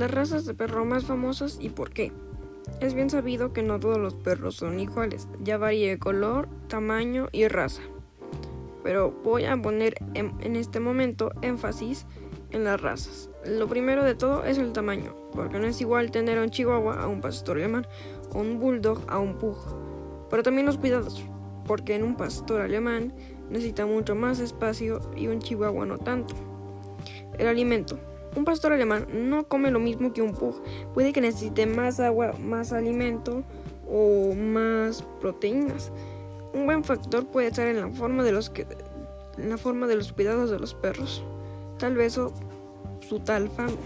Las razas de perro más famosas y por qué. Es bien sabido que no todos los perros son iguales, ya varía de color, tamaño y raza. Pero voy a poner en, en, este momento énfasis en las razas. Lo primero de todo es el tamaño, porque no es igual tener a un chihuahua a un pastor alemán o un bulldog a un pug. Pero también los cuidados, porque en un pastor alemán necesita mucho más espacio y un chihuahua no tanto. El alimento. Un pastor alemán no come lo mismo que un pug. Puede que necesite más agua, más alimento o más proteínas. Un buen factor puede estar en la forma de los cuidados de los perros. Tal vez o su tal fama.